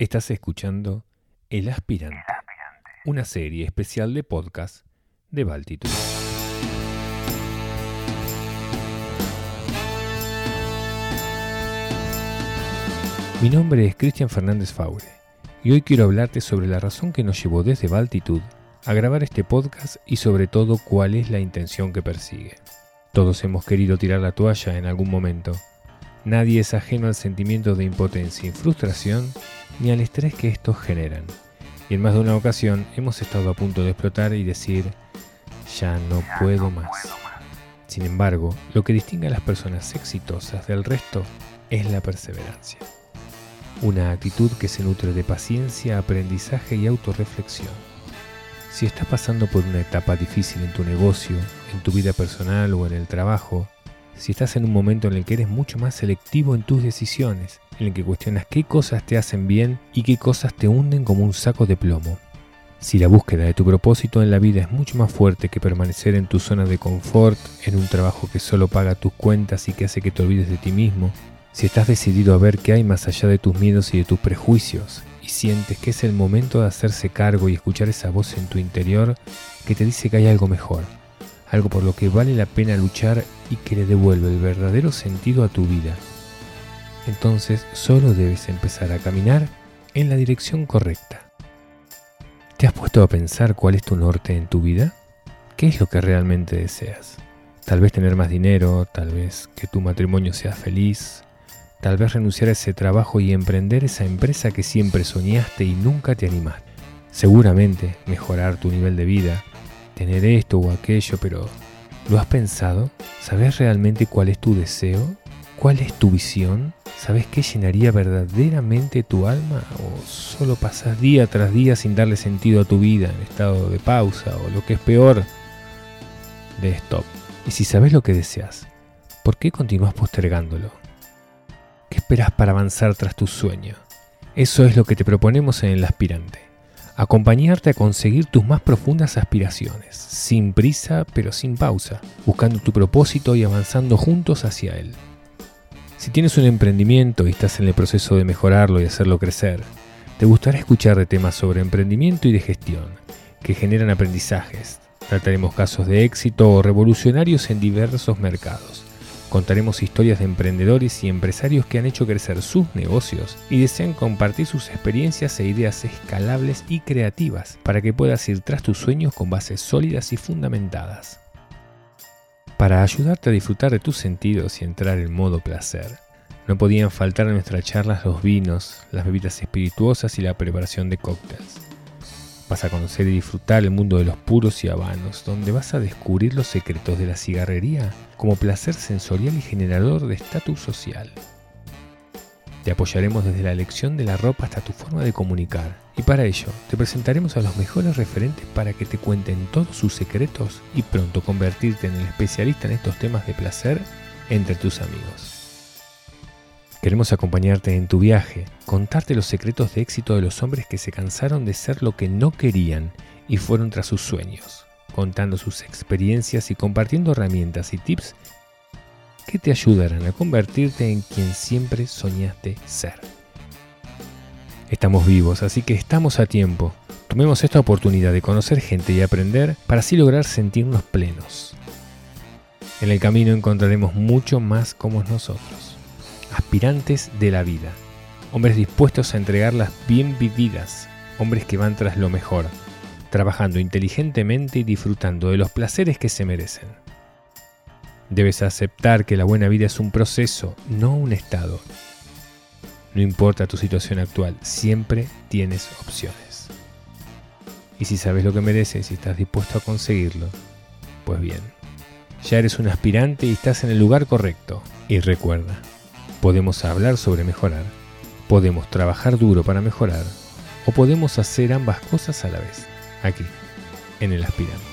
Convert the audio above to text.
Estás escuchando El Aspirante, una serie especial de podcast de Baltitud. Mi nombre es Cristian Fernández Faure y hoy quiero hablarte sobre la razón que nos llevó desde Baltitud a grabar este podcast y sobre todo cuál es la intención que persigue. Todos hemos querido tirar la toalla en algún momento. Nadie es ajeno al sentimiento de impotencia y frustración ni al estrés que estos generan. Y en más de una ocasión hemos estado a punto de explotar y decir, ya no puedo más. Sin embargo, lo que distingue a las personas exitosas del resto es la perseverancia. Una actitud que se nutre de paciencia, aprendizaje y autorreflexión. Si estás pasando por una etapa difícil en tu negocio, en tu vida personal o en el trabajo, si estás en un momento en el que eres mucho más selectivo en tus decisiones, en el que cuestionas qué cosas te hacen bien y qué cosas te hunden como un saco de plomo. Si la búsqueda de tu propósito en la vida es mucho más fuerte que permanecer en tu zona de confort, en un trabajo que solo paga tus cuentas y que hace que te olvides de ti mismo, si estás decidido a ver qué hay más allá de tus miedos y de tus prejuicios, y sientes que es el momento de hacerse cargo y escuchar esa voz en tu interior que te dice que hay algo mejor, algo por lo que vale la pena luchar y que le devuelve el verdadero sentido a tu vida. Entonces solo debes empezar a caminar en la dirección correcta. ¿Te has puesto a pensar cuál es tu norte en tu vida? ¿Qué es lo que realmente deseas? Tal vez tener más dinero, tal vez que tu matrimonio sea feliz, tal vez renunciar a ese trabajo y emprender esa empresa que siempre soñaste y nunca te animaste. Seguramente mejorar tu nivel de vida, tener esto o aquello, pero ¿lo has pensado? ¿Sabes realmente cuál es tu deseo? ¿Cuál es tu visión? ¿Sabes qué llenaría verdaderamente tu alma? ¿O solo pasas día tras día sin darle sentido a tu vida en estado de pausa o lo que es peor, de stop? Y si sabes lo que deseas, ¿por qué continúas postergándolo? ¿Qué esperas para avanzar tras tu sueño? Eso es lo que te proponemos en el aspirante acompañarte a conseguir tus más profundas aspiraciones, sin prisa pero sin pausa, buscando tu propósito y avanzando juntos hacia él. Si tienes un emprendimiento y estás en el proceso de mejorarlo y hacerlo crecer, te gustará escuchar de temas sobre emprendimiento y de gestión, que generan aprendizajes. Trataremos casos de éxito o revolucionarios en diversos mercados Contaremos historias de emprendedores y empresarios que han hecho crecer sus negocios y desean compartir sus experiencias e ideas escalables y creativas para que puedas ir tras tus sueños con bases sólidas y fundamentadas. Para ayudarte a disfrutar de tus sentidos y entrar en modo placer, no podían faltar en nuestras charlas los vinos, las bebidas espirituosas y la preparación de cócteles. Vas a conocer y disfrutar el mundo de los puros y habanos, donde vas a descubrir los secretos de la cigarrería como placer sensorial y generador de estatus social. Te apoyaremos desde la elección de la ropa hasta tu forma de comunicar, y para ello te presentaremos a los mejores referentes para que te cuenten todos sus secretos y pronto convertirte en el especialista en estos temas de placer entre tus amigos. Queremos acompañarte en tu viaje, contarte los secretos de éxito de los hombres que se cansaron de ser lo que no querían y fueron tras sus sueños, contando sus experiencias y compartiendo herramientas y tips que te ayudarán a convertirte en quien siempre soñaste ser. Estamos vivos, así que estamos a tiempo. Tomemos esta oportunidad de conocer gente y aprender para así lograr sentirnos plenos. En el camino encontraremos mucho más como nosotros aspirantes de la vida, hombres dispuestos a entregarlas bien vividas, hombres que van tras lo mejor, trabajando inteligentemente y disfrutando de los placeres que se merecen. Debes aceptar que la buena vida es un proceso, no un estado. No importa tu situación actual, siempre tienes opciones. Y si sabes lo que mereces y estás dispuesto a conseguirlo, pues bien, ya eres un aspirante y estás en el lugar correcto. Y recuerda, Podemos hablar sobre mejorar, podemos trabajar duro para mejorar o podemos hacer ambas cosas a la vez, aquí, en el aspirante.